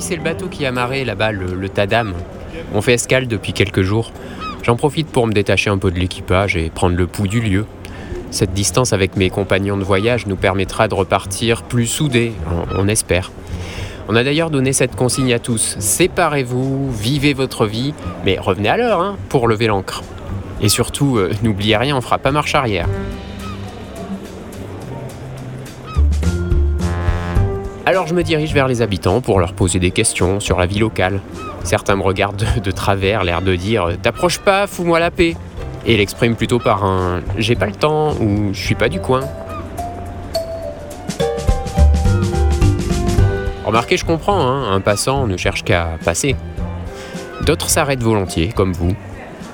c'est le bateau qui a marré là-bas, le, Tadam. On fait escale depuis quelques jours. J'en profite pour me détacher un peu de l'équipage et prendre le pouls du lieu. Cette distance avec mes compagnons de voyage nous permettra de repartir plus soudés, on, on espère. On a d'ailleurs donné cette consigne à tous. Séparez-vous, vivez votre vie, mais revenez à l'heure hein, pour lever l'ancre. Et surtout, euh, n'oubliez rien, on fera pas marche arrière. Alors je me dirige vers les habitants pour leur poser des questions sur la vie locale. Certains me regardent de, travers, l'air de dire T'approches pas, fous-moi la paix et l'expriment plutôt par un J'ai pas le temps ou Je suis pas du coin. Remarquez, je comprends, hein, un passant ne cherche qu'à passer. D'autres s'arrêtent volontiers, comme vous.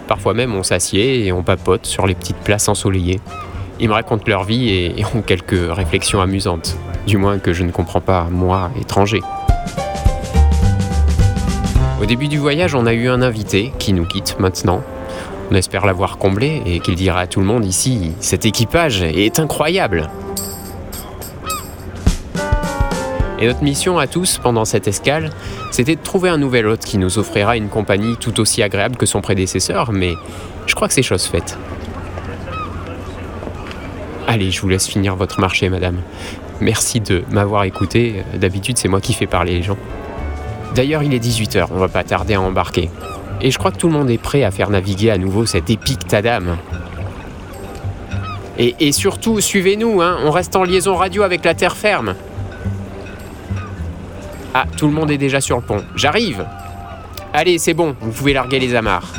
Parfois même on s'assied et on papote sur les petites places ensoleillées. Ils me racontent leur vie et, ont quelques réflexions amusantes. Du moins que je ne comprends pas, moi, étranger. Au début du voyage, on a eu un invité qui nous quitte maintenant. On espère l'avoir comblé et qu'il dira à tout le monde ici Cet équipage est incroyable Et notre mission à tous pendant cette escale, c'était de trouver un nouvel hôte qui nous offrira une compagnie tout aussi agréable que son prédécesseur, mais je crois que c'est chose faite. Allez, je vous laisse finir votre marché, madame. Merci de m'avoir écouté. D'habitude, c'est moi qui fais parler les gens. D'ailleurs, il est 18h, on va pas tarder à embarquer. Et je crois que tout le monde est prêt à faire naviguer à nouveau cet épique Tadam. Et, et surtout, suivez-nous, hein, on reste en liaison radio avec la terre ferme. Ah, tout le monde est déjà sur le pont. J'arrive Allez, c'est bon, vous pouvez larguer les amarres.